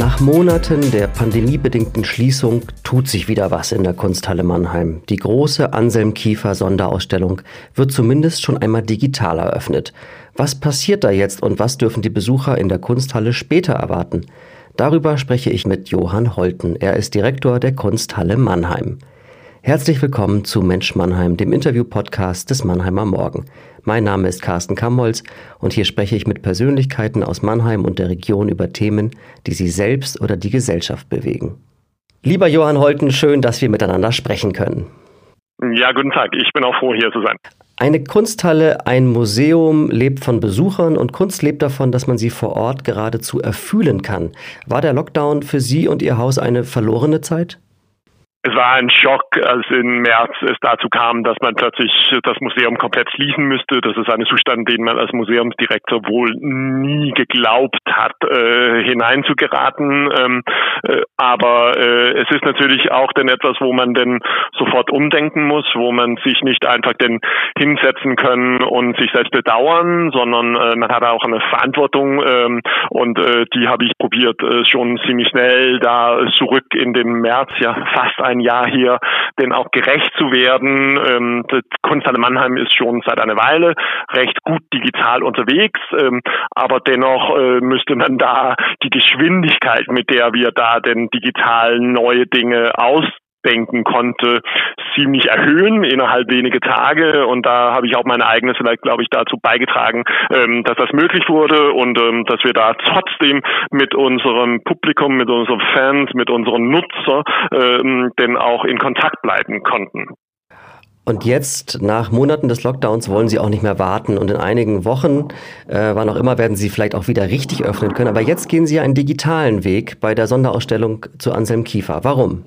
Nach Monaten der pandemiebedingten Schließung tut sich wieder was in der Kunsthalle Mannheim. Die große Anselm Kiefer Sonderausstellung wird zumindest schon einmal digital eröffnet. Was passiert da jetzt und was dürfen die Besucher in der Kunsthalle später erwarten? Darüber spreche ich mit Johann Holten. Er ist Direktor der Kunsthalle Mannheim. Herzlich willkommen zu Mensch Mannheim, dem Interview-Podcast des Mannheimer Morgen. Mein Name ist Carsten Kammholz und hier spreche ich mit Persönlichkeiten aus Mannheim und der Region über Themen, die sie selbst oder die Gesellschaft bewegen. Lieber Johann Holten, schön, dass wir miteinander sprechen können. Ja, guten Tag. Ich bin auch froh, hier zu sein. Eine Kunsthalle, ein Museum lebt von Besuchern und Kunst lebt davon, dass man sie vor Ort geradezu erfühlen kann. War der Lockdown für Sie und Ihr Haus eine verlorene Zeit? Es war ein Schock, als im März es dazu kam, dass man plötzlich das Museum komplett schließen müsste. Das ist ein Zustand, den man als Museumsdirektor wohl nie geglaubt hat, äh, hineinzugeraten. Ähm, äh, aber äh, es ist natürlich auch denn etwas, wo man denn sofort umdenken muss, wo man sich nicht einfach denn hinsetzen können und sich selbst bedauern, sondern äh, man hat auch eine Verantwortung ähm, und äh, die habe ich probiert äh, schon ziemlich schnell da zurück in den März, ja fast ein Jahr hier, denn auch gerecht zu werden. Ähm, Kunsthalle Mannheim ist schon seit einer Weile recht gut digital unterwegs, ähm, aber dennoch äh, müsste man da die Geschwindigkeit, mit der wir da denn digital neue Dinge aus denken konnte, ziemlich erhöhen innerhalb wenige Tage. Und da habe ich auch meine eigene vielleicht, glaube ich, dazu beigetragen, ähm, dass das möglich wurde und ähm, dass wir da trotzdem mit unserem Publikum, mit unseren Fans, mit unseren Nutzer ähm, denn auch in Kontakt bleiben konnten. Und jetzt, nach Monaten des Lockdowns, wollen Sie auch nicht mehr warten. Und in einigen Wochen, äh, wann auch immer, werden Sie vielleicht auch wieder richtig öffnen können. Aber jetzt gehen Sie einen digitalen Weg bei der Sonderausstellung zu Anselm Kiefer. Warum?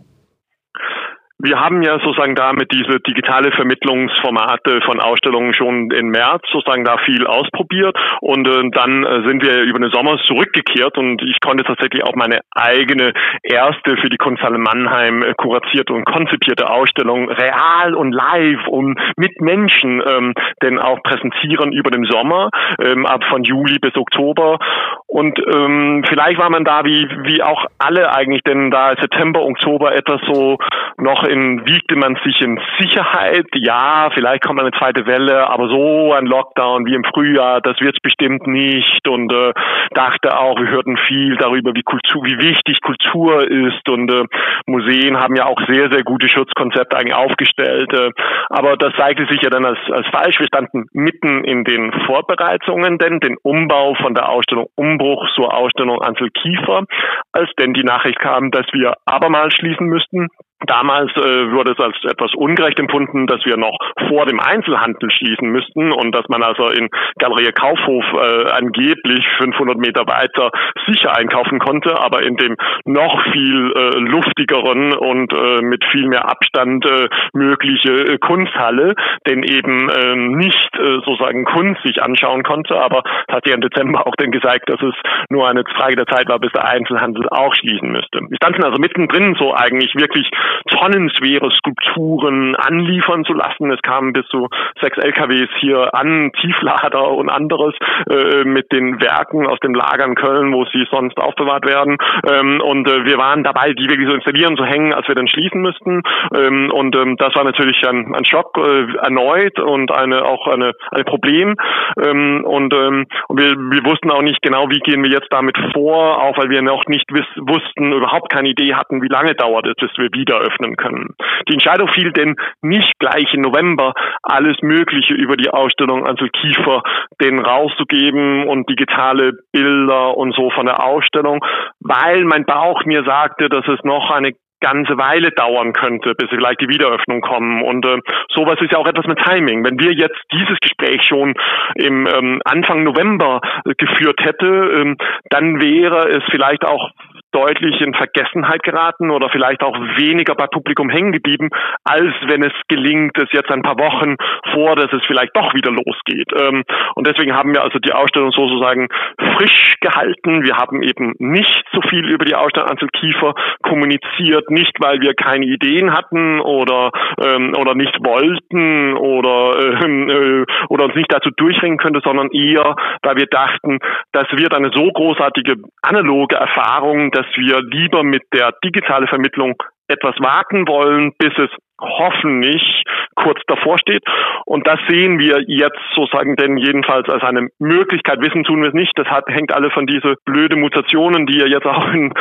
Wir haben ja sozusagen damit diese digitale Vermittlungsformate von Ausstellungen schon im März sozusagen da viel ausprobiert und äh, dann äh, sind wir über den Sommer zurückgekehrt und ich konnte tatsächlich auch meine eigene erste für die Kunsthalle Mannheim äh, kuratierte und konzipierte Ausstellung real und live und mit Menschen ähm, denn auch präsentieren über den Sommer ähm, ab von Juli bis Oktober. Und ähm, vielleicht war man da wie wie auch alle eigentlich denn da September Oktober etwas so noch in, wiegte man sich in Sicherheit. Ja, vielleicht kommt eine zweite Welle, aber so ein Lockdown wie im Frühjahr, das wird es bestimmt nicht. Und äh, dachte auch, wir hörten viel darüber, wie Kultur, wie wichtig Kultur ist. Und äh, Museen haben ja auch sehr, sehr gute Schutzkonzepte eigentlich aufgestellt. Äh, aber das zeigte sich ja dann als, als falsch. Wir standen mitten in den Vorbereitungen, denn den Umbau von der Ausstellung Umbruch zur Ausstellung Ansel Kiefer, als denn die Nachricht kam, dass wir abermals schließen müssten. Damals äh, wurde es als etwas ungerecht empfunden, dass wir noch vor dem Einzelhandel schließen müssten und dass man also in Galerie Kaufhof äh, angeblich 500 Meter weiter sicher einkaufen konnte, aber in dem noch viel äh, luftigeren und äh, mit viel mehr Abstand äh, mögliche äh, Kunsthalle, denn eben äh, nicht äh, sozusagen Kunst sich anschauen konnte, aber es hat ja im Dezember auch dann gesagt, dass es nur eine Frage der Zeit war, bis der Einzelhandel auch schließen müsste. Wir standen also mittendrin so eigentlich wirklich tonnenschwere Skulpturen anliefern zu lassen. Es kamen bis zu sechs LKWs hier an, Tieflader und anderes äh, mit den Werken aus dem Lager in Köln, wo sie sonst aufbewahrt werden. Ähm, und äh, wir waren dabei, die wirklich so installieren, zu hängen, als wir dann schließen müssten. Ähm, und ähm, das war natürlich ein, ein Schock äh, erneut und eine auch eine, ein Problem. Ähm, und, ähm, wir, wir wussten auch nicht genau, wie gehen wir jetzt damit vor, auch weil wir noch nicht wussten, überhaupt keine Idee hatten, wie lange dauert es, bis wir wieder öffnen können. Die Entscheidung fiel denn nicht gleich im November, alles Mögliche über die Ausstellung Ansel Kiefer den rauszugeben und digitale Bilder und so von der Ausstellung, weil mein Bauch mir sagte, dass es noch eine ganze Weile dauern könnte, bis vielleicht die Wiederöffnung kommen. Und äh, sowas ist ja auch etwas mit Timing. Wenn wir jetzt dieses Gespräch schon im ähm, Anfang November äh, geführt hätte, ähm, dann wäre es vielleicht auch deutlich in Vergessenheit geraten oder vielleicht auch weniger bei Publikum hängen geblieben, als wenn es gelingt, es jetzt ein paar Wochen vor, dass es vielleicht doch wieder losgeht. Ähm, und deswegen haben wir also die Ausstellung sozusagen frisch gehalten. Wir haben eben nicht so viel über die Ausstellung Ansel Kiefer kommuniziert, nicht weil wir keine Ideen hatten oder ähm, oder nicht wollten oder ähm, äh, oder uns nicht dazu durchringen könnte, sondern eher, weil wir dachten, das wird eine so großartige analoge Erfahrung, dass dass wir lieber mit der digitalen Vermittlung etwas warten wollen, bis es hoffentlich kurz davor steht. Und das sehen wir jetzt sozusagen denn jedenfalls als eine Möglichkeit. Wissen tun wir es nicht. Das hat, hängt alle von diese blöde Mutationen, die ja jetzt auch in,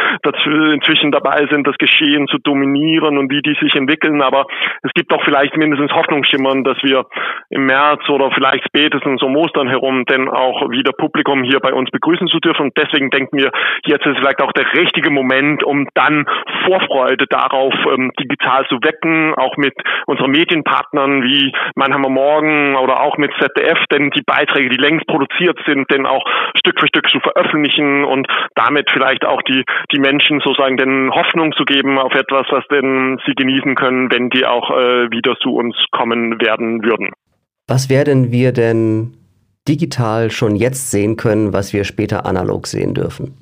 inzwischen dabei sind, das Geschehen zu dominieren und wie die sich entwickeln. Aber es gibt doch vielleicht mindestens Hoffnungsschimmern, dass wir im März oder vielleicht spätestens um Ostern herum denn auch wieder Publikum hier bei uns begrüßen zu dürfen. Und deswegen denken wir, jetzt ist vielleicht auch der richtige Moment, um dann Vorfreude darauf ähm, digital zu wecken, auch mit unseren Medienpartnern wie Mannheimer Morgen oder auch mit ZDF, denn die Beiträge, die längst produziert sind, denn auch Stück für Stück zu veröffentlichen und damit vielleicht auch die, die Menschen sozusagen den Hoffnung zu geben auf etwas, was denn sie genießen können, wenn die auch äh, wieder zu uns kommen werden würden. Was werden wir denn digital schon jetzt sehen können, was wir später analog sehen dürfen?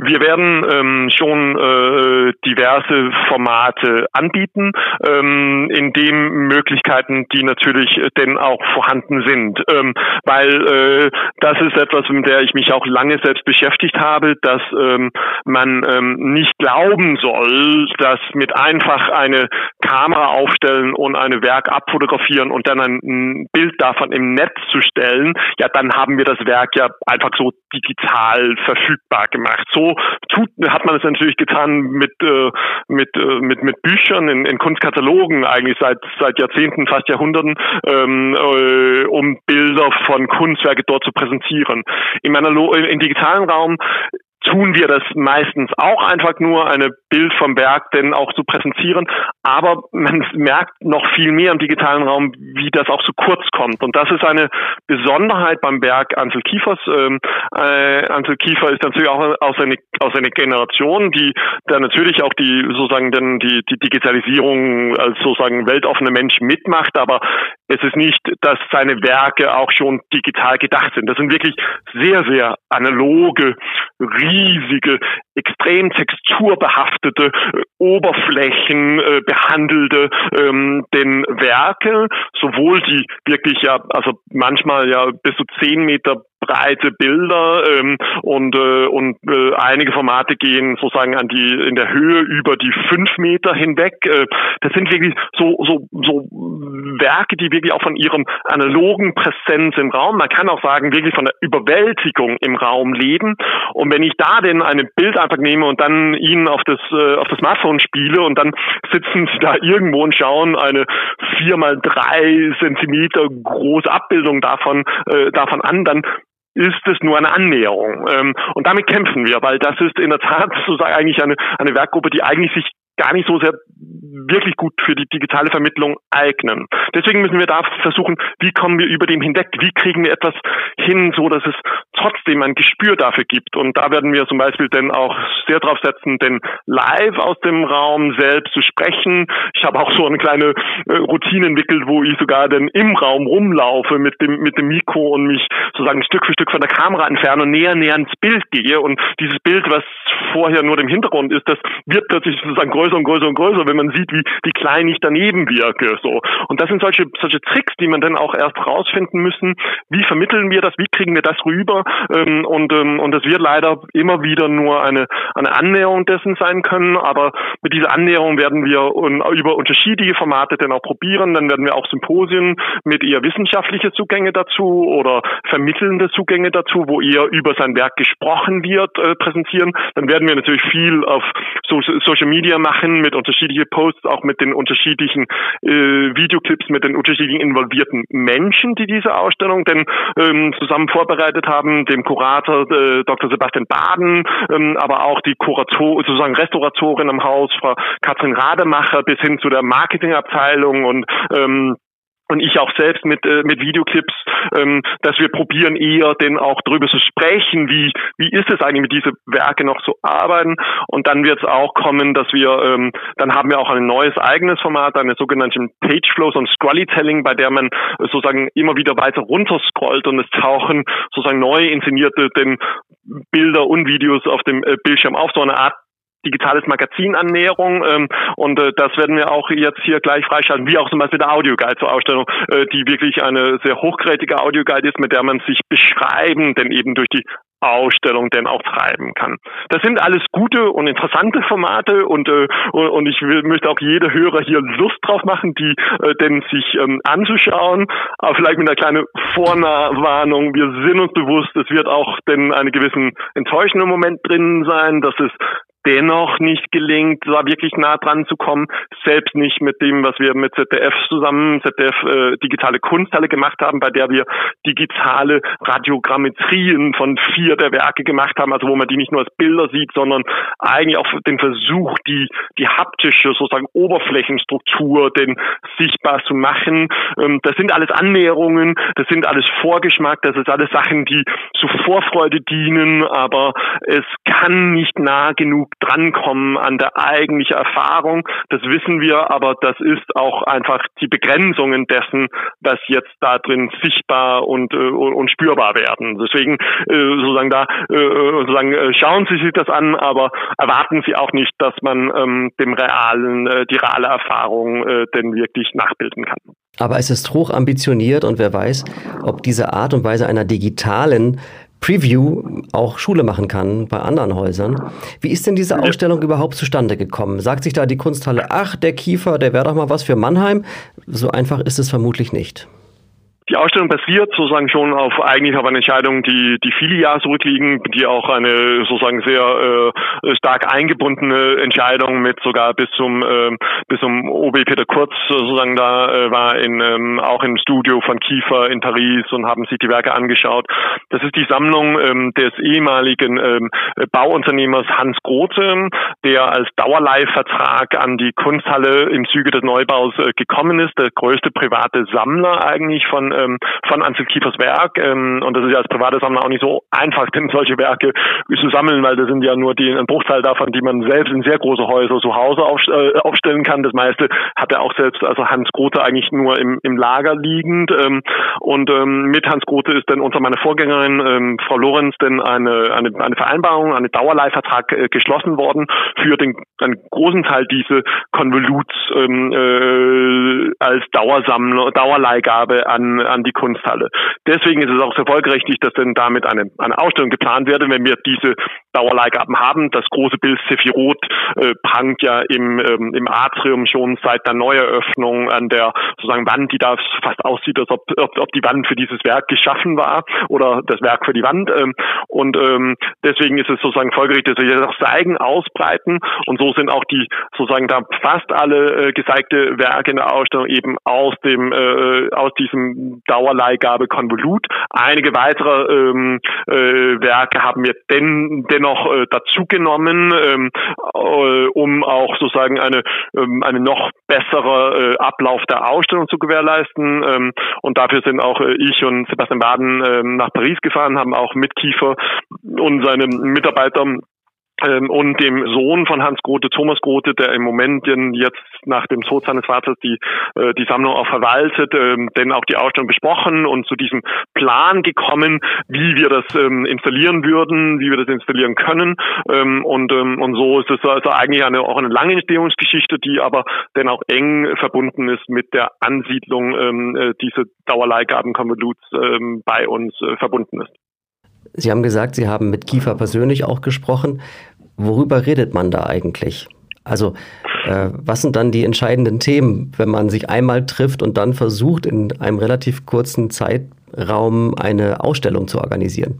Wir werden ähm, schon äh, diverse Formate anbieten, ähm, in dem Möglichkeiten, die natürlich denn auch vorhanden sind, ähm, weil äh, das ist etwas, mit der ich mich auch lange selbst beschäftigt habe, dass ähm, man ähm, nicht glauben soll, dass mit einfach eine Kamera aufstellen und eine Werk abfotografieren und dann ein Bild davon im Netz zu stellen, ja, dann haben wir das Werk ja einfach so digital verfügbar gemacht. So tut, hat man es natürlich getan mit, äh, mit, äh, mit, mit Büchern in, in Kunstkatalogen eigentlich seit, seit Jahrzehnten, fast Jahrhunderten, ähm, äh, um Bilder von Kunstwerke dort zu präsentieren. Im, Analo im digitalen Raum tun wir das meistens auch einfach nur, eine Bild vom Berg denn auch zu präsentieren. Aber man merkt noch viel mehr im digitalen Raum, wie das auch zu kurz kommt. Und das ist eine Besonderheit beim Berg Ansel Kiefers. Ähm, äh, Ansel Kiefer ist natürlich auch aus einer, aus einer Generation, die da natürlich auch die sozusagen denn die, die Digitalisierung als sozusagen weltoffene Mensch mitmacht. Aber es ist nicht, dass seine Werke auch schon digital gedacht sind. Das sind wirklich sehr, sehr analoge, riesige, extrem texturbehaftete äh, Oberflächen äh, behandelte ähm, den Werke, sowohl die wirklich ja, also manchmal ja bis zu zehn Meter breite Bilder ähm, und äh, und äh, einige Formate gehen sozusagen an die in der Höhe über die fünf Meter hinweg. Äh, das sind wirklich so so so Werke, die wirklich auch von ihrem analogen Präsenz im Raum, man kann auch sagen wirklich von der Überwältigung im Raum leben. Und wenn ich da denn ein Bild einfach nehme und dann ihnen auf das äh, auf das Smartphone spiele und dann sitzen sie da irgendwo und schauen eine vier mal drei Zentimeter große Abbildung davon äh, davon an, dann ist es nur eine Annäherung. Ähm, und damit kämpfen wir, weil das ist in der Tat sozusagen eigentlich eine, eine Werkgruppe, die eigentlich sich gar nicht so sehr wirklich gut für die digitale Vermittlung eignen. Deswegen müssen wir da versuchen, wie kommen wir über dem hinweg? Wie kriegen wir etwas hin, so dass es trotzdem ein Gespür dafür gibt? Und da werden wir zum Beispiel dann auch sehr drauf setzen, denn live aus dem Raum selbst zu sprechen. Ich habe auch so eine kleine äh, Routine entwickelt, wo ich sogar dann im Raum rumlaufe mit dem, mit dem Mikro und mich sozusagen Stück für Stück von der Kamera entferne und näher, näher ins Bild gehe. Und dieses Bild, was vorher nur im Hintergrund ist, das wird plötzlich sozusagen größer und größer und größer, wenn man sieht, wie, wie klein ich daneben wirke. So. Und das sind solche, solche Tricks, die man dann auch erst rausfinden müssen. Wie vermitteln wir das? Wie kriegen wir das rüber? Ähm, und, ähm, und das wird leider immer wieder nur eine, eine Annäherung dessen sein können. Aber mit dieser Annäherung werden wir über unterschiedliche Formate dann auch probieren. Dann werden wir auch Symposien mit eher wissenschaftliche Zugänge dazu oder vermittelnde Zugänge dazu, wo eher über sein Werk gesprochen wird, äh, präsentieren. Dann werden wir natürlich viel auf Social Media machen mit unterschiedlichen Posts, auch mit den unterschiedlichen äh, Videoclips, mit den unterschiedlichen involvierten Menschen, die diese Ausstellung denn ähm, zusammen vorbereitet haben, dem Kurator äh, Dr. Sebastian Baden, ähm, aber auch die Kurator, sozusagen Restauratorin am Haus, Frau Katrin Rademacher, bis hin zu der Marketingabteilung und ähm, und ich auch selbst mit äh, mit Videoclips, ähm, dass wir probieren eher denn auch darüber zu sprechen, wie wie ist es eigentlich mit diese Werke noch zu arbeiten. Und dann wird es auch kommen, dass wir ähm, dann haben wir auch ein neues eigenes Format, eine sogenannte Page Flows und Scrollytelling, bei der man sozusagen immer wieder weiter runter scrollt und es tauchen sozusagen neu inszenierte denn Bilder und Videos auf dem äh, Bildschirm auf, so eine Art digitales Magazinannäherung ähm, und äh, das werden wir auch jetzt hier gleich freischalten, wie auch zum Beispiel der Audioguide zur Ausstellung, äh, die wirklich eine sehr hochkarätige Audioguide ist, mit der man sich beschreiben, denn eben durch die Ausstellung denn auch treiben kann. Das sind alles gute und interessante Formate und, äh, und ich will, möchte auch jede Hörer hier Lust drauf machen, die äh, denn sich ähm, anzuschauen. Aber vielleicht mit einer kleinen Vorwarnung. Wir sind uns bewusst, es wird auch denn einen gewissen enttäuschenden Moment drin sein, dass es dennoch nicht gelingt, da wirklich nah dran zu kommen, selbst nicht mit dem, was wir mit ZDF zusammen, ZDF äh, digitale Kunsthalle gemacht haben, bei der wir digitale Radiogrammetrien von vier der Werke gemacht haben, also wo man die nicht nur als Bilder sieht, sondern eigentlich auch den Versuch, die, die haptische sozusagen Oberflächenstruktur denn sichtbar zu machen. Ähm, das sind alles Annäherungen, das sind alles Vorgeschmack, das ist alles Sachen, die zu Vorfreude dienen, aber es kann nicht nah genug drankommen an der eigentlichen Erfahrung. Das wissen wir, aber das ist auch einfach die Begrenzungen dessen, was jetzt da drin sichtbar und, äh, und spürbar werden. Deswegen äh, sozusagen da äh, sozusagen äh, schauen Sie sich das an, aber erwarten Sie auch nicht, dass man ähm, dem realen äh, die reale Erfahrung äh, denn wirklich nachbilden kann. Aber es ist hoch ambitioniert und wer weiß, ob diese Art und Weise einer digitalen Preview auch Schule machen kann bei anderen Häusern. Wie ist denn diese Ausstellung überhaupt zustande gekommen? Sagt sich da die Kunsthalle, ach, der Kiefer, der wäre doch mal was für Mannheim? So einfach ist es vermutlich nicht. Die Ausstellung basiert sozusagen schon auf eigentlich auf einer Entscheidung, die die viele Jahre zurückliegen, die auch eine sozusagen sehr äh, stark eingebundene Entscheidung mit sogar bis zum äh, bis zum OB Peter Kurz sozusagen da äh, war in ähm, auch im Studio von Kiefer in Paris und haben sich die Werke angeschaut. Das ist die Sammlung ähm, des ehemaligen ähm, Bauunternehmers Hans Grote, der als Dauerleihvertrag an die Kunsthalle im Zuge des Neubaus äh, gekommen ist, der größte private Sammler eigentlich von ähm, von Ansel Kiefers Werk. Ähm, und das ist ja als private Sammler auch nicht so einfach, denn solche Werke zu sammeln, weil das sind ja nur die, ein Bruchteil davon, die man selbst in sehr große Häuser zu Hause auf, äh, aufstellen kann. Das meiste hat er auch selbst, also Hans Grote eigentlich nur im, im Lager liegend. Ähm, und ähm, mit Hans Grote ist dann unter meiner Vorgängerin, ähm, Frau Lorenz, denn eine, eine, eine Vereinbarung, eine Dauerleihvertrag äh, geschlossen worden für den einen großen Teil diese Konvoluts ähm, äh, als Dauersammler, Dauerleihgabe an, an die Kunsthalle. Deswegen ist es auch sehr folgerichtig, dass denn damit eine, eine Ausstellung geplant werde, wenn wir diese Dauerleihgaben haben. Das große Bild Sephiroth äh, prangt ja im, ähm, im Atrium schon seit der Neueröffnung an der sozusagen Wand, die da fast aussieht, als ob, ob, ob die Wand für dieses Werk geschaffen war oder das Werk für die Wand. Ähm, und ähm, deswegen ist es sozusagen folgerichtig, dass wir das auch zeigen, ausbreiten. Und so sind auch die sozusagen da fast alle äh, gezeigte Werke in der Ausstellung eben aus dem äh, aus diesem Dauerleihgabe Konvolut. Einige weitere ähm, äh, Werke haben wir denn, dennoch äh, dazugenommen, ähm, äh, um auch sozusagen eine, ähm, eine noch bessere äh, Ablauf der Ausstellung zu gewährleisten. Ähm, und dafür sind auch äh, ich und Sebastian Baden äh, nach Paris gefahren, haben auch mit Kiefer und seinen Mitarbeitern ähm, und dem Sohn von Hans Grote, Thomas Grote, der im Moment jetzt nach dem Tod seines Vaters die, äh, die Sammlung auch verwaltet, ähm, denn auch die Ausstellung besprochen und zu diesem Plan gekommen, wie wir das ähm, installieren würden, wie wir das installieren können. Ähm, und, ähm, und so ist es also eigentlich eine, auch eine lange Entstehungsgeschichte, die aber dann auch eng verbunden ist mit der Ansiedlung ähm, äh, diese Dauerleihgabenkonvoluts ähm, bei uns äh, verbunden ist. Sie haben gesagt, Sie haben mit Kiefer persönlich auch gesprochen. Worüber redet man da eigentlich? Also, äh, was sind dann die entscheidenden Themen, wenn man sich einmal trifft und dann versucht, in einem relativ kurzen Zeitraum eine Ausstellung zu organisieren?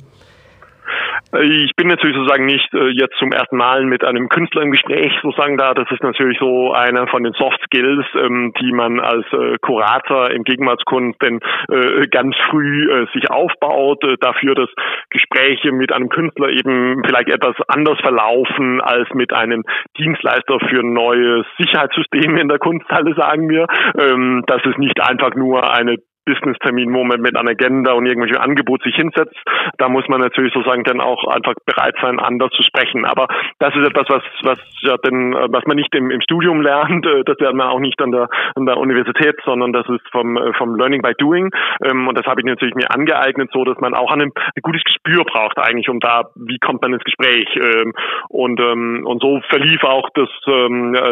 Ich bin natürlich sozusagen nicht äh, jetzt zum ersten Mal mit einem Künstler im Gespräch sozusagen da. Das ist natürlich so einer von den Soft Skills, ähm, die man als äh, Kurator im Gegenwartskunst denn äh, ganz früh sich aufbaut, dafür, dass Gespräche mit einem Künstler eben vielleicht etwas anders verlaufen als mit einem Dienstleister für neue Sicherheitssysteme in der Kunsthalle, sagen wir. Ähm, dass es nicht einfach nur eine Business-Termin, wo man mit einer Agenda und irgendwelche Angebot sich hinsetzt. Da muss man natürlich sozusagen dann auch einfach bereit sein, anders zu sprechen. Aber das ist etwas, was, was ja denn, was man nicht im, im Studium lernt. Äh, das lernt man auch nicht an der, an der Universität, sondern das ist vom, äh, vom Learning by Doing. Ähm, und das habe ich natürlich mir angeeignet, so dass man auch ein, ein gutes Gespür braucht eigentlich, um da, wie kommt man ins Gespräch. Ähm, und, ähm, und so verlief auch das,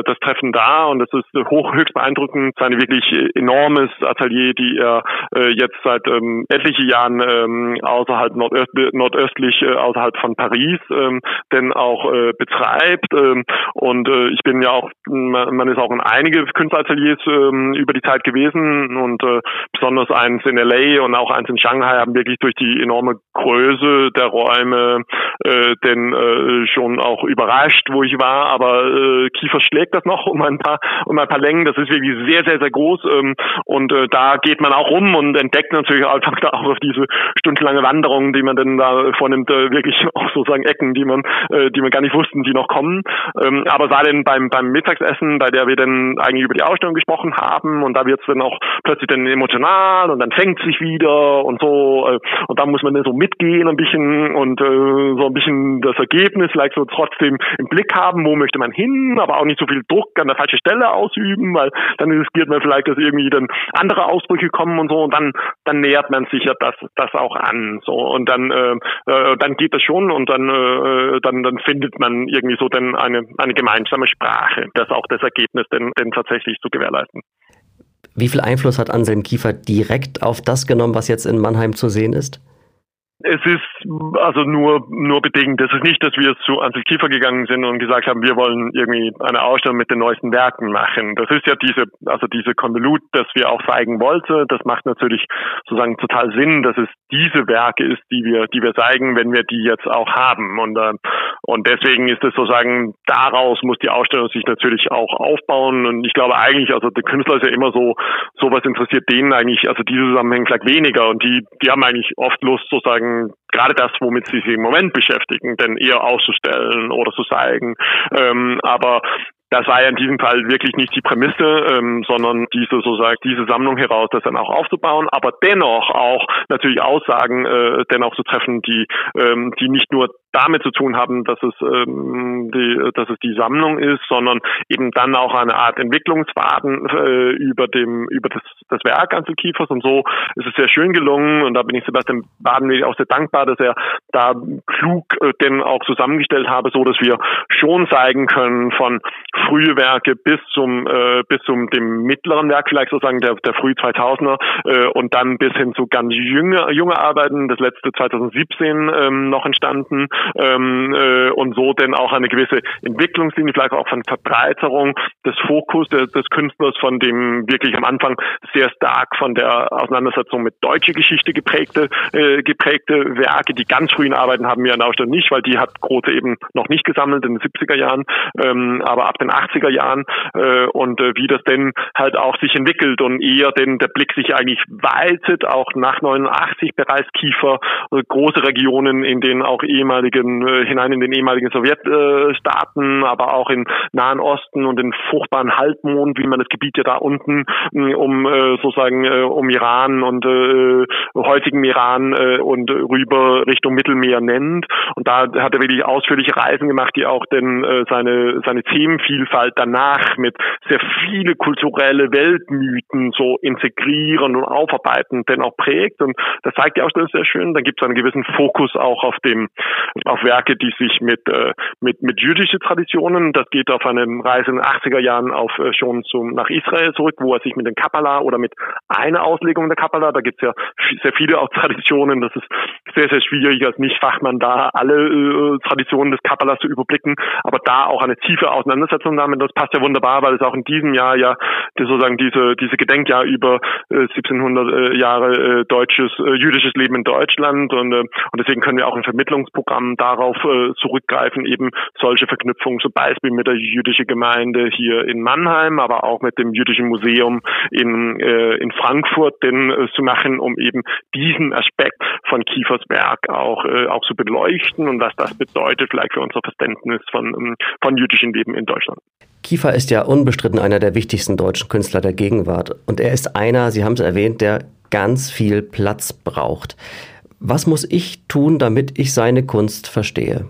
das Treffen da und das ist hoch, höchst beeindruckend. Seine wirklich enormes Atelier, die er äh, jetzt seit ähm, etlichen Jahren ähm, außerhalb nordöst, nordöstlich äh, außerhalb von Paris ähm, denn auch äh, betreibt ähm, und äh, ich bin ja auch man ist auch in einige Künstlerateliers ähm, über die Zeit gewesen und äh, besonders eins in LA und auch eins in Shanghai haben wirklich durch die enorme Größe der Räume äh, denn äh, schon auch überrascht, wo ich war, aber äh, Kiefer schlägt das noch um ein paar um ein paar Längen. Das ist wirklich sehr sehr sehr groß ähm, und äh, da geht man auch rum und entdeckt natürlich einfach da auch auf diese stundenlange Wanderung, die man dann da vornimmt, äh, wirklich auch sozusagen Ecken, die man äh, die man gar nicht wussten, die noch kommen. Ähm, aber war denn beim beim Mittagsessen, bei der wir dann eigentlich über die Ausstellung gesprochen haben und da wird es dann auch plötzlich dann emotional und dann fängt sich wieder und so äh, und da muss man dann so mitgehen ein bisschen und äh, so ein bisschen das Ergebnis vielleicht so trotzdem im Blick haben, wo möchte man hin, aber auch nicht so viel Druck an der falschen Stelle ausüben, weil dann riskiert man vielleicht, dass irgendwie dann andere Ausbrüche kommen und so und dann dann nähert man sich ja das das auch an so und dann äh, äh, dann geht das schon und dann äh, dann dann findet man irgendwie so dann eine eine gemeinsame Sprache, das auch das Ergebnis denn, denn tatsächlich zu gewährleisten. Wie viel Einfluss hat Anselm Kiefer direkt auf das genommen, was jetzt in Mannheim zu sehen ist? Es ist also nur nur bedingt. Es ist nicht, dass wir zu Ansel Kiefer gegangen sind und gesagt haben, wir wollen irgendwie eine Ausstellung mit den neuesten Werken machen. Das ist ja diese also diese Konvolut, das wir auch zeigen wollten. Das macht natürlich sozusagen total Sinn, dass es diese Werke ist, die wir die wir zeigen, wenn wir die jetzt auch haben. Und äh, und deswegen ist es sozusagen daraus muss die Ausstellung sich natürlich auch aufbauen. Und ich glaube eigentlich, also der Künstler ist ja immer so sowas interessiert denen eigentlich, also diese Zusammenhänge vielleicht weniger und die die haben eigentlich oft Lust sozusagen sozusagen gerade das, womit sie sich im Moment beschäftigen, denn eher auszustellen oder zu zeigen. Ähm, aber das war ja in diesem Fall wirklich nicht die Prämisse, ähm, sondern diese sozusagen diese Sammlung heraus, das dann auch aufzubauen, aber dennoch auch natürlich Aussagen äh, dennoch zu treffen, die ähm, die nicht nur damit zu tun haben, dass es ähm, die, dass es die Sammlung ist, sondern eben dann auch eine Art Entwicklungsfaden äh, über dem über das, das Werk Anzelkiefers und so ist es sehr schön gelungen. Und da bin ich Sebastian Baden auch sehr dankbar, dass er da klug äh, denn auch zusammengestellt habe, so dass wir schon zeigen können von frühe Werke bis zum äh, bis zum dem mittleren Werk vielleicht sozusagen der der früh 2000er äh, und dann bis hin zu ganz junge junge Arbeiten, das letzte 2017 ähm, noch entstanden ähm, äh, und so denn auch eine gewisse Entwicklungslinie, vielleicht auch von Verbreiterung des Fokus des, des Künstlers von dem wirklich am Anfang sehr stark von der Auseinandersetzung mit deutscher Geschichte geprägte äh, geprägte Werke, die ganz frühen Arbeiten haben wir in Ausstellung nicht, weil die hat Grote eben noch nicht gesammelt in den 70er Jahren, ähm, aber ab den 80er Jahren äh, und äh, wie das denn halt auch sich entwickelt und eher denn der Blick sich eigentlich weitet, auch nach 89 bereits Kiefer, äh, große Regionen, in denen auch ehemaligen, äh, hinein in den ehemaligen Sowjetstaaten, äh, aber auch im Nahen Osten und den fruchtbaren Halbmond, wie man das Gebiet ja da unten äh, um äh, sozusagen äh, um Iran und äh, heutigen Iran äh, und rüber Richtung Mittelmeer nennt. Und da hat er wirklich ausführliche Reisen gemacht, die auch denn äh, seine seine Themenvielfalt Vielfalt danach mit sehr viele kulturelle Weltmythen so integrieren und aufarbeiten, denn auch prägt. Und das zeigt die Ausstellung sehr schön. Dann gibt es einen gewissen Fokus auch auf dem, auf Werke, die sich mit, äh, mit, mit jüdischen Traditionen, das geht auf eine Reise in den 80er Jahren auf äh, schon zum, nach Israel zurück, wo er sich mit den Kabbalah oder mit einer Auslegung der Kabbalah, da gibt es ja sehr viele auch Traditionen, das ist sehr, sehr schwierig als Nicht-Fachmann da alle äh, Traditionen des Kabbalah zu überblicken, aber da auch eine tiefe Auseinandersetzung damit. Das passt ja wunderbar, weil es auch in diesem Jahr ja sozusagen diese, diese Gedenkjahr über äh, 1700 äh, Jahre äh, deutsches, äh, jüdisches Leben in Deutschland und, äh, und deswegen können wir auch ein Vermittlungsprogramm darauf äh, zurückgreifen, eben solche Verknüpfungen zum Beispiel mit der jüdischen Gemeinde hier in Mannheim, aber auch mit dem jüdischen Museum in, äh, in Frankfurt denn, äh, zu machen, um eben diesen Aspekt von Kiefers Werk auch, äh, auch zu beleuchten und was das bedeutet vielleicht für unser Verständnis von, ähm, von jüdischem Leben in Deutschland. Kiefer ist ja unbestritten einer der wichtigsten deutschen Künstler der Gegenwart. Und er ist einer, Sie haben es erwähnt, der ganz viel Platz braucht. Was muss ich tun, damit ich seine Kunst verstehe?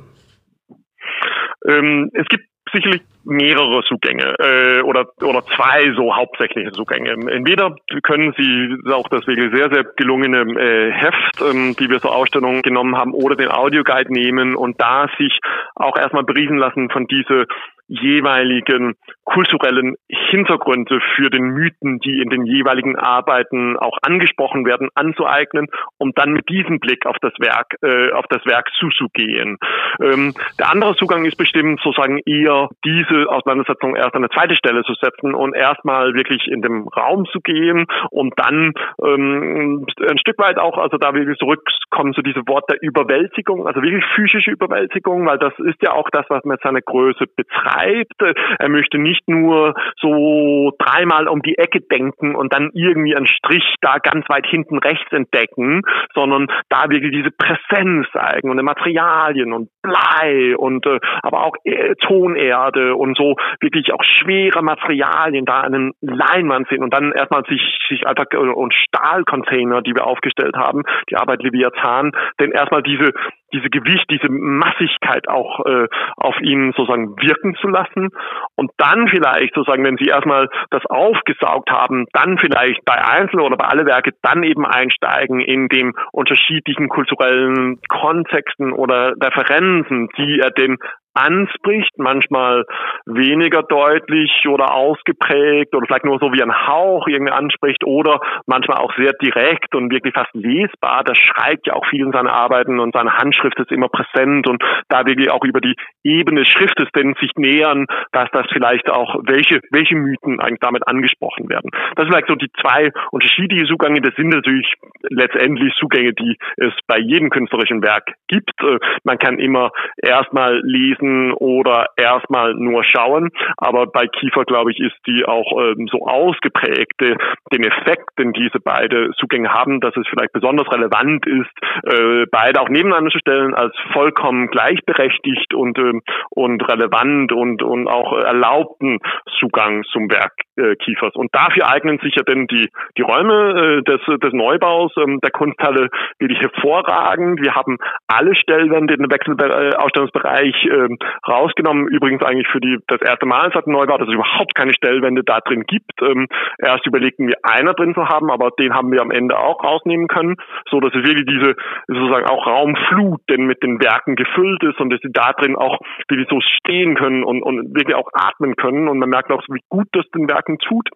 Ähm, es gibt sicherlich mehrere Zugänge äh, oder oder zwei so hauptsächliche Zugänge. Entweder können Sie auch das wirklich sehr sehr gelungene äh, Heft, ähm, die wir zur Ausstellung genommen haben, oder den Audioguide nehmen und da sich auch erstmal beriesen lassen von diese jeweiligen kulturellen Hintergründe für den Mythen, die in den jeweiligen Arbeiten auch angesprochen werden, anzueignen, um dann mit diesem Blick auf das Werk, äh, auf das Werk zuzugehen. Ähm, der andere Zugang ist bestimmt sozusagen eher diese Auseinandersetzung erst an eine zweite Stelle zu setzen und erstmal wirklich in dem Raum zu gehen und dann ähm, ein Stück weit auch, also da wirklich zurückkommen zu diesem Wort der Überwältigung, also wirklich physische Überwältigung, weil das ist ja auch das, was man seine Größe betreibt betreibt. Er möchte nicht nur so dreimal um die Ecke denken und dann irgendwie einen Strich da ganz weit hinten rechts entdecken, sondern da wirklich diese Präsenz zeigen und Materialien und Blei und äh, aber auch äh, Tonerde und so wirklich auch schwere Materialien da den Leinwand sehen und dann erstmal sich, sich einfach und Stahlcontainer, die wir aufgestellt haben, die Arbeit Leviathan, denn erstmal diese diese Gewicht, diese Massigkeit auch äh, auf ihn sozusagen wirken zu lassen und dann vielleicht sozusagen, wenn Sie erstmal das aufgesaugt haben, dann vielleicht bei Einzel- oder bei alle Werke dann eben einsteigen in den unterschiedlichen kulturellen Kontexten oder Referenzen, die er den anspricht, manchmal weniger deutlich oder ausgeprägt oder vielleicht nur so wie ein Hauch irgendwie anspricht oder manchmal auch sehr direkt und wirklich fast lesbar. Das schreibt ja auch viel in seinen Arbeiten und seine Handschrift ist immer präsent und da wirklich auch über die Ebene Schriftes denn sich nähern, dass das vielleicht auch welche, welche Mythen eigentlich damit angesprochen werden. Das sind vielleicht so die zwei unterschiedliche Zugänge. Das sind natürlich letztendlich Zugänge, die es bei jedem künstlerischen Werk gibt. Äh, man kann immer erstmal lesen, lesen oder erstmal nur schauen. Aber bei Kiefer, glaube ich, ist die auch ähm, so ausgeprägt, den Effekt, den diese beide Zugänge haben, dass es vielleicht besonders relevant ist, äh, beide auch nebeneinander zu stellen als vollkommen gleichberechtigt und, äh, und relevant und, und auch erlaubten Zugang zum Werk äh, Kiefers. Und dafür eignen sich ja denn die, die Räume äh, des, des Neubaus ähm, der Kunsthalle wirklich hervorragend. Wir haben alle Stellwände den Wechselausstellungsbereich äh, rausgenommen. Übrigens eigentlich für die das erste Mal seit Neubau, dass es überhaupt keine Stellwände da drin gibt. Ähm, erst überlegten wir einer drin zu haben, aber den haben wir am Ende auch rausnehmen können, so dass es wirklich diese sozusagen auch Raumflut denn mit den Werken gefüllt ist und dass sie da drin auch wirklich so stehen können und, und wirklich auch atmen können. Und man merkt auch, wie gut das den Werken tut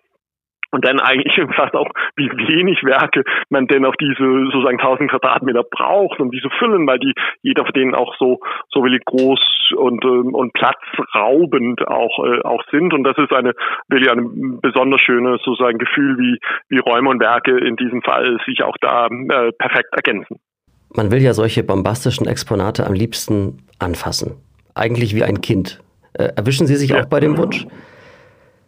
und dann eigentlich fast auch, wie wenig Werke man denn auf diese sozusagen 1000 Quadratmeter braucht, um die zu füllen, weil die jeder von denen auch so so wirklich groß und ähm, und platzraubend auch äh, auch sind und das ist eine wirklich ein besonders schönes sozusagen Gefühl, wie wie Räume und Werke in diesem Fall sich auch da äh, perfekt ergänzen. Man will ja solche bombastischen Exponate am liebsten anfassen, eigentlich wie ein Kind. Äh, erwischen Sie sich ja. auch bei dem Wunsch?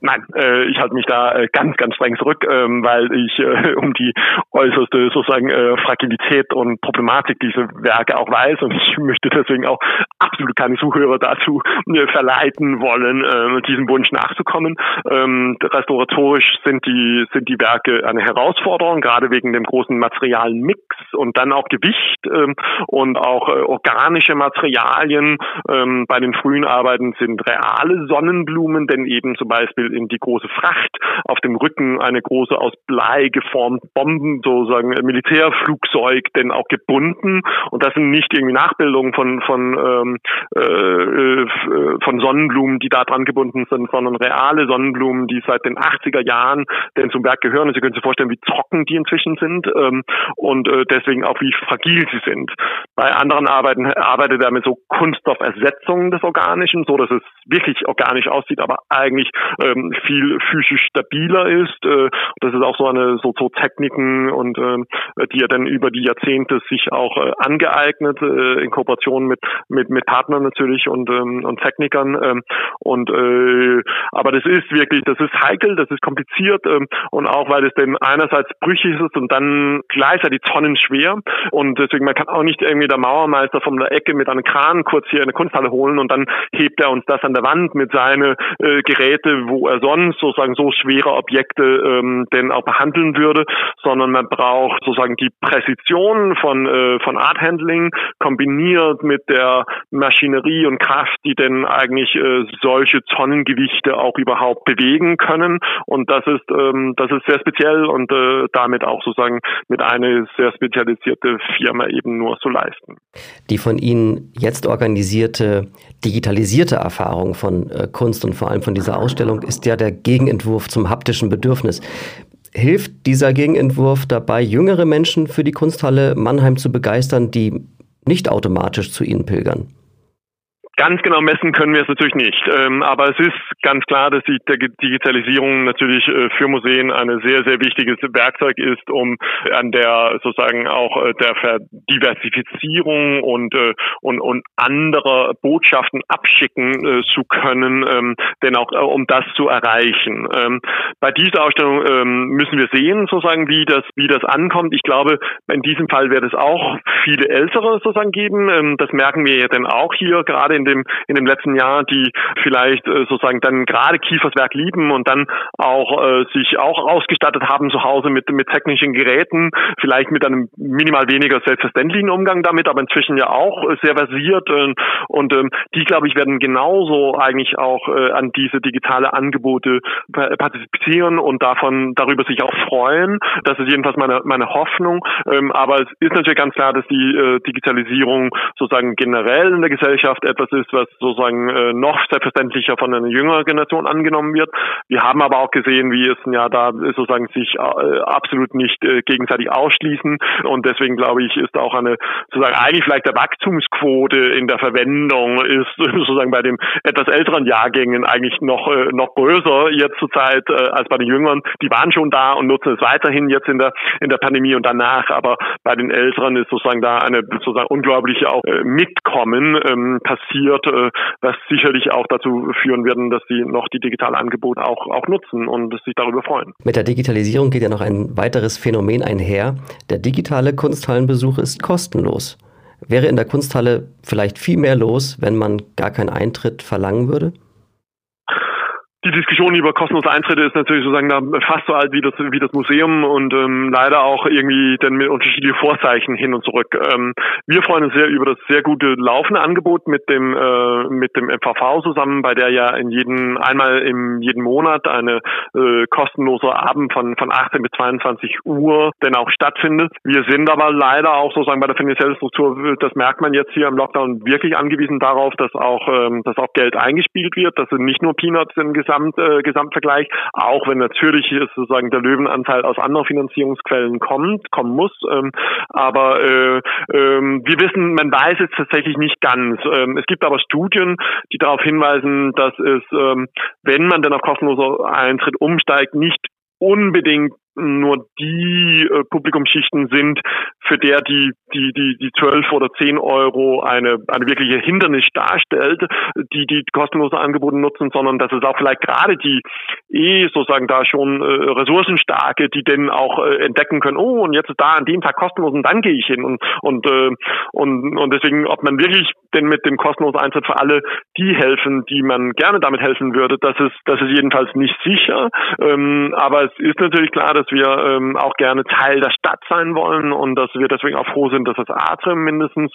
Nein, äh, ich halte mich da äh, ganz, ganz streng zurück, ähm, weil ich äh, um die äußerste sozusagen äh, Fragilität und Problematik dieser Werke auch weiß und ich möchte deswegen auch absolut keine Zuhörer dazu äh, verleiten wollen, äh, diesem Wunsch nachzukommen. Ähm, restauratorisch sind die sind die Werke eine Herausforderung, gerade wegen dem großen Materialmix und dann auch Gewicht ähm, und auch äh, organische Materialien. Ähm, bei den frühen Arbeiten sind reale Sonnenblumen, denn eben zum Beispiel in die große Fracht, auf dem Rücken eine große aus Blei geformte Bomben, sozusagen Militärflugzeug, denn auch gebunden. Und das sind nicht irgendwie Nachbildungen von, von, ähm, äh, äh von Sonnenblumen, die da dran gebunden sind, sondern reale Sonnenblumen, die seit den 80er Jahren denn zum Werk gehören. Und Sie können sich vorstellen, wie trocken die inzwischen sind ähm, und äh, deswegen auch wie fragil sie sind. Bei anderen Arbeiten arbeitet er mit so Kunststoffersetzungen des Organischen, so dass es wirklich organisch aussieht, aber eigentlich ähm, viel physisch stabiler ist. Äh, das ist auch so eine so, so Techniken und äh, die er dann über die Jahrzehnte sich auch äh, angeeignet äh, in Kooperation mit mit mit Partnern natürlich und ähm, und Technikern ähm, und äh, aber das ist wirklich das ist heikel, das ist kompliziert ähm, und auch weil es denn einerseits brüchig ist und dann gleichzeitig tonnenschwer und deswegen man kann auch nicht irgendwie der Mauermeister von der Ecke mit einem Kran kurz hier in eine Kunsthalle holen und dann hebt er uns das an der Wand mit seinen äh, Geräte, wo sonst sozusagen so schwere Objekte ähm, denn auch behandeln würde, sondern man braucht sozusagen die Präzision von, äh, von Art Handling kombiniert mit der Maschinerie und Kraft, die denn eigentlich äh, solche Tonnengewichte auch überhaupt bewegen können. Und das ist, ähm, das ist sehr speziell und äh, damit auch sozusagen mit einer sehr spezialisierte Firma eben nur zu leisten. Die von Ihnen jetzt organisierte digitalisierte Erfahrung von äh, Kunst und vor allem von dieser Ausstellung ist ja der Gegenentwurf zum haptischen Bedürfnis. Hilft dieser Gegenentwurf dabei, jüngere Menschen für die Kunsthalle Mannheim zu begeistern, die nicht automatisch zu Ihnen pilgern? Ganz genau messen können wir es natürlich nicht. Ähm, aber es ist ganz klar, dass die Digitalisierung natürlich äh, für Museen ein sehr, sehr wichtiges Werkzeug ist, um an der sozusagen auch äh, der Verdiversifizierung und, äh, und, und andere Botschaften abschicken zu können, ähm, denn auch um das zu erreichen. Ähm, bei dieser Ausstellung müssen wir sehen, sozusagen, wie das, wie das ankommt. Ich glaube, in diesem Fall wird es auch viele Ältere sozusagen geben. Das merken wir ja dann auch hier gerade in in dem, in dem letzten Jahr, die vielleicht äh, sozusagen dann gerade Kieferswerk lieben und dann auch äh, sich auch ausgestattet haben zu Hause mit, mit technischen Geräten, vielleicht mit einem minimal weniger selbstverständlichen Umgang damit, aber inzwischen ja auch sehr versiert äh, und ähm, die, glaube ich, werden genauso eigentlich auch äh, an diese digitale Angebote partizipieren und davon darüber sich auch freuen. Das ist jedenfalls meine, meine Hoffnung. Ähm, aber es ist natürlich ganz klar, dass die äh, Digitalisierung sozusagen generell in der Gesellschaft etwas ist, was sozusagen äh, noch selbstverständlicher von einer jüngeren Generation angenommen wird. Wir haben aber auch gesehen, wie es ja da sozusagen sich äh, absolut nicht äh, gegenseitig ausschließen und deswegen glaube ich, ist auch eine sozusagen eigentlich vielleicht der Wachstumsquote in der Verwendung ist sozusagen bei den etwas älteren Jahrgängen eigentlich noch äh, noch größer jetzt zurzeit äh, als bei den Jüngeren. Die waren schon da und nutzen es weiterhin jetzt in der in der Pandemie und danach, aber bei den Älteren ist sozusagen da eine sozusagen unglaubliche auch äh, Mitkommen ähm, passiert passiert, äh, was sicherlich auch dazu führen werden, dass sie noch die digitalen Angebote auch, auch nutzen und sich darüber freuen. Mit der Digitalisierung geht ja noch ein weiteres Phänomen einher. Der digitale Kunsthallenbesuch ist kostenlos. Wäre in der Kunsthalle vielleicht viel mehr los, wenn man gar keinen Eintritt verlangen würde? Die Diskussion über kostenlose Eintritte ist natürlich sozusagen da fast so alt wie das wie das Museum und ähm, leider auch irgendwie dann mit unterschiedlichen Vorzeichen hin und zurück. Ähm, wir freuen uns sehr über das sehr gute laufende Angebot mit dem äh, mit dem MVV zusammen, bei der ja in jedem einmal im jeden Monat eine äh, kostenlose Abend von von 18 bis 22 Uhr denn auch stattfindet. Wir sind aber leider auch sozusagen bei der finanziellen Struktur, das merkt man jetzt hier im Lockdown wirklich angewiesen darauf, dass auch ähm, dass auch Geld eingespielt wird, dass sind nicht nur Peanuts im Gesamt, äh, Gesamtvergleich, auch wenn natürlich sozusagen der Löwenanteil aus anderen Finanzierungsquellen kommt, kommen muss. Ähm, aber äh, ähm, wir wissen, man weiß es tatsächlich nicht ganz. Ähm, es gibt aber Studien, die darauf hinweisen, dass es, ähm, wenn man dann auf kostenloser Eintritt umsteigt, nicht unbedingt nur die äh, Publikumschichten sind, für der die die die die zwölf oder zehn Euro eine eine wirkliche Hindernis darstellt, die die kostenlose Angebote nutzen, sondern dass es auch vielleicht gerade die eh sozusagen da schon äh, ressourcenstarke, die denn auch äh, entdecken können, oh und jetzt ist da an dem Tag kostenlos und dann gehe ich hin. Und und äh, und und deswegen, ob man wirklich denn mit dem kostenlosen Eintritt für alle die helfen, die man gerne damit helfen würde, das ist das ist jedenfalls nicht sicher, ähm, aber es ist natürlich klar, dass wir ähm, auch gerne Teil der Stadt sein wollen und dass wir deswegen auch froh sind, dass das Atrium mindestens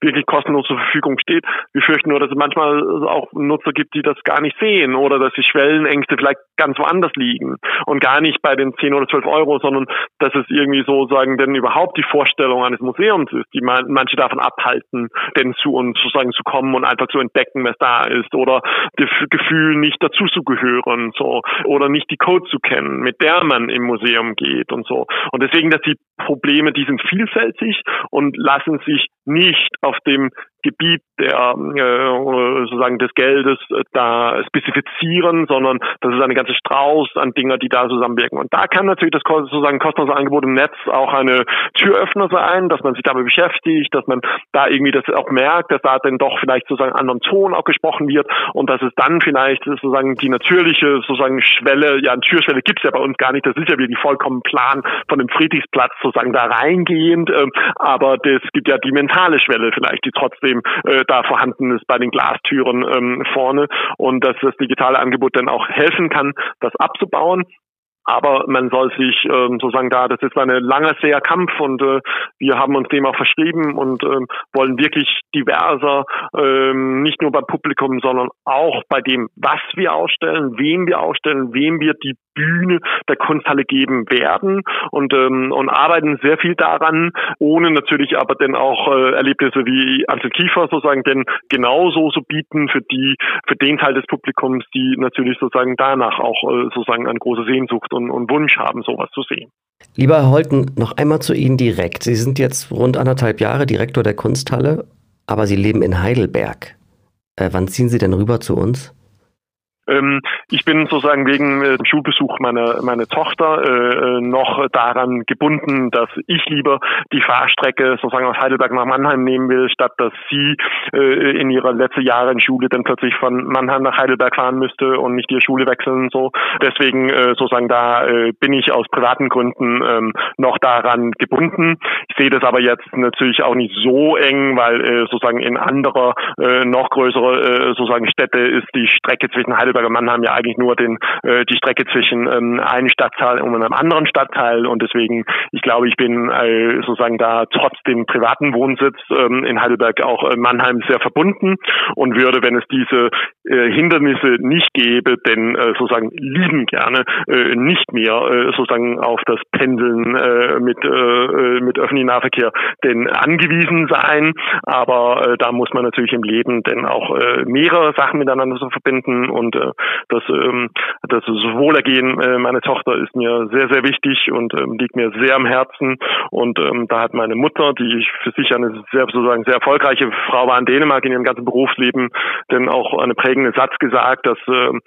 wirklich kostenlos zur Verfügung steht. Wir fürchten nur, dass es manchmal auch Nutzer gibt, die das gar nicht sehen oder dass die Schwellenängste vielleicht ganz woanders liegen und gar nicht bei den 10 oder 12 Euro, sondern dass es irgendwie so sagen, denn überhaupt die Vorstellung eines Museums ist, die man, manche davon abhalten, denn zu uns sozusagen zu kommen und einfach zu entdecken, was da ist oder das Gefühl nicht dazu zu gehören, so oder nicht die Code zu kennen, mit der man im Museum Museum geht und so. Und deswegen, dass die Probleme, die sind vielfältig und lassen sich nicht auf dem Gebiet der äh, sozusagen des Geldes äh, da spezifizieren, sondern das ist eine ganze Strauß an Dingen, die da zusammenwirken. Und da kann natürlich das sozusagen kostenlose Angebot im Netz auch eine Türöffner sein, dass man sich damit beschäftigt, dass man da irgendwie das auch merkt, dass da dann doch vielleicht sozusagen einen anderen Ton auch gesprochen wird und dass es dann vielleicht sozusagen die natürliche sozusagen Schwelle, ja, eine Türschwelle gibt es ja bei uns gar nicht, das ist ja wirklich vollkommen plan von dem Friedrichsplatz sozusagen da reingehend, ähm, aber es gibt ja die Mentalität digitale Schwelle vielleicht, die trotzdem äh, da vorhanden ist bei den Glastüren ähm, vorne und dass das digitale Angebot dann auch helfen kann, das abzubauen. Aber man soll sich ähm, sozusagen da, das ist ein langer, sehr Kampf und äh, wir haben uns dem auch verschrieben und ähm, wollen wirklich diverser, ähm, nicht nur beim Publikum, sondern auch bei dem, was wir ausstellen, wem wir ausstellen, wem wir die Bühne der Kunsthalle geben werden. Und, ähm, und arbeiten sehr viel daran, ohne natürlich aber dann auch äh, Erlebnisse wie Ansel Kiefer sozusagen denn genauso so bieten für die, für den Teil des Publikums, die natürlich sozusagen danach auch äh, sozusagen eine große Sehnsucht und, und Wunsch haben, sowas zu sehen. Lieber Herr Holten, noch einmal zu Ihnen direkt. Sie sind jetzt rund anderthalb Jahre Direktor der Kunsthalle, aber Sie leben in Heidelberg. Äh, wann ziehen Sie denn rüber zu uns? Ähm, ich bin sozusagen wegen äh, dem Schulbesuch meiner, meiner Tochter äh, äh, noch daran gebunden, dass ich lieber die Fahrstrecke sozusagen aus Heidelberg nach Mannheim nehmen will, statt dass sie äh, in ihrer letzten Jahre in Schule dann plötzlich von Mannheim nach Heidelberg fahren müsste und nicht ihre Schule wechseln so. Deswegen äh, sozusagen da äh, bin ich aus privaten Gründen ähm, noch daran gebunden. Ich sehe das aber jetzt natürlich auch nicht so eng, weil äh, sozusagen in anderer äh, noch größere äh, sozusagen Städte ist die Strecke zwischen Heidelberg Heidelberger Mannheim ja eigentlich nur den, äh, die Strecke zwischen ähm, einem Stadtteil und einem anderen Stadtteil. Und deswegen, ich glaube, ich bin äh, sozusagen da trotz dem privaten Wohnsitz ähm, in Heidelberg auch äh, Mannheim sehr verbunden und würde, wenn es diese äh, Hindernisse nicht gäbe, denn äh, sozusagen lieben gerne äh, nicht mehr äh, sozusagen auf das Pendeln äh, mit, äh, äh, mit öffentlichem Nahverkehr denn angewiesen sein, aber äh, da muss man natürlich im Leben denn auch äh, mehrere Sachen miteinander zu verbinden und äh, das, ähm, das Wohlergehen äh, meiner Tochter ist mir sehr, sehr wichtig und ähm, liegt mir sehr am Herzen. Und ähm, da hat meine Mutter, die für sich eine sehr, sozusagen sehr erfolgreiche Frau war in Dänemark in ihrem ganzen Berufsleben, denn auch eine prägende Satz gesagt, dass äh,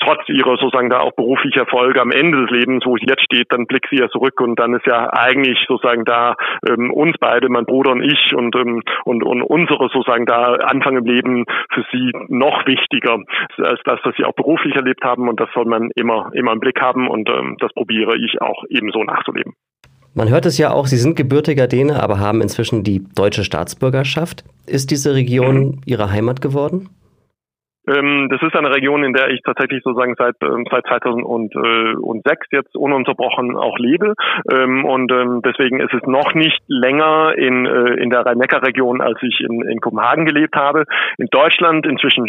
trotz ihrer sozusagen da auch beruflicher Erfolge am Ende des Lebens, wo sie jetzt steht, dann blickt sie ja zurück und dann ist ja eigentlich sozusagen da ähm, uns beide, mein Bruder und ich und, ähm, und, und unsere sozusagen da Anfang im Leben für sie noch wichtiger als das, was sie auch beruflich erlebt haben und das soll man immer, immer im Blick haben und ähm, das probiere ich auch ebenso nachzuleben. Man hört es ja auch, Sie sind gebürtiger Däne, aber haben inzwischen die deutsche Staatsbürgerschaft. Ist diese Region mhm. Ihre Heimat geworden? Ähm, das ist eine Region, in der ich tatsächlich sozusagen seit, ähm, seit 2006 jetzt ununterbrochen auch lebe. Ähm, und ähm, deswegen ist es noch nicht länger in, äh, in der Rhein-Neckar-Region, als ich in, in Kopenhagen gelebt habe. In Deutschland inzwischen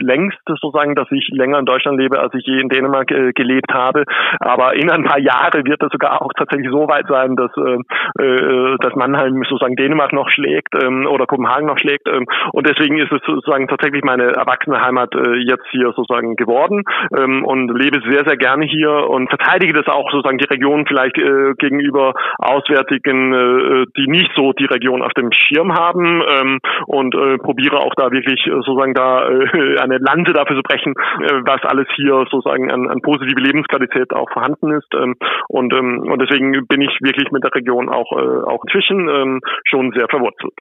längst sozusagen, dass ich länger in Deutschland lebe, als ich je in Dänemark äh, gelebt habe. Aber in ein paar Jahre wird es sogar auch tatsächlich so weit sein, dass, äh, äh dass Mannheim sozusagen Dänemark noch schlägt ähm, oder Kopenhagen noch schlägt. Ähm, und deswegen ist es sozusagen tatsächlich meine erwachsene Heimat äh, jetzt hier sozusagen geworden ähm, und lebe sehr, sehr gerne hier und verteidige das auch sozusagen die Region vielleicht äh, gegenüber Auswärtigen, äh, die nicht so die Region auf dem Schirm haben ähm, und äh, probiere auch da wirklich äh, sozusagen da äh, eine Lanze dafür zu brechen, äh, was alles hier sozusagen an, an positive Lebensqualität auch vorhanden ist ähm, und, ähm, und deswegen bin ich wirklich mit der Region auch, äh, auch inzwischen ähm, schon sehr verwurzelt.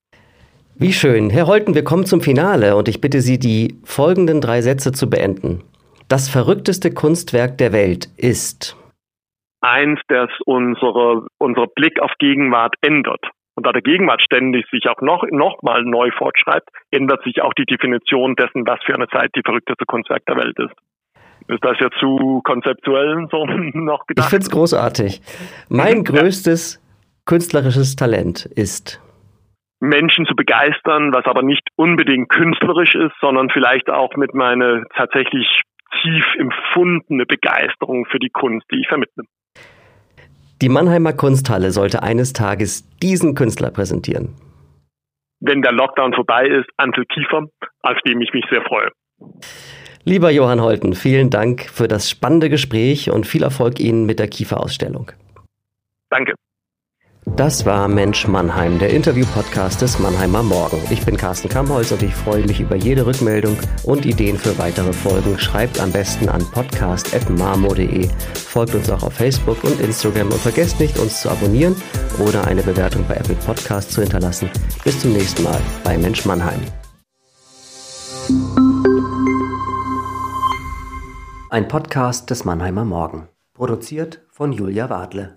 Wie schön. Herr Holten, wir kommen zum Finale und ich bitte Sie, die folgenden drei Sätze zu beenden. Das verrückteste Kunstwerk der Welt ist eins, das unsere, unser Blick auf Gegenwart ändert. Und da der Gegenwart ständig sich auch noch, noch mal neu fortschreibt, ändert sich auch die Definition dessen, was für eine Zeit die verrückteste Kunstwerk der Welt ist. Ist das ja zu konzeptuell so noch gedacht? Ich finde es großartig. Mein größtes künstlerisches Talent ist Menschen zu begeistern, was aber nicht unbedingt künstlerisch ist, sondern vielleicht auch mit meiner tatsächlich tief empfundene Begeisterung für die Kunst, die ich vermittle. Die Mannheimer Kunsthalle sollte eines Tages diesen Künstler präsentieren. Wenn der Lockdown vorbei ist, Antel Kiefer, auf dem ich mich sehr freue. Lieber Johann Holten, vielen Dank für das spannende Gespräch und viel Erfolg Ihnen mit der Kieferausstellung. Danke. Das war Mensch Mannheim, der Interview-Podcast des Mannheimer Morgen. Ich bin Carsten Kamholz und ich freue mich über jede Rückmeldung und Ideen für weitere Folgen. Schreibt am besten an podcast.marmo.de. Folgt uns auch auf Facebook und Instagram und vergesst nicht, uns zu abonnieren oder eine Bewertung bei Apple Podcast zu hinterlassen. Bis zum nächsten Mal bei Mensch Mannheim. Ein Podcast des Mannheimer Morgen. Produziert von Julia Wadle.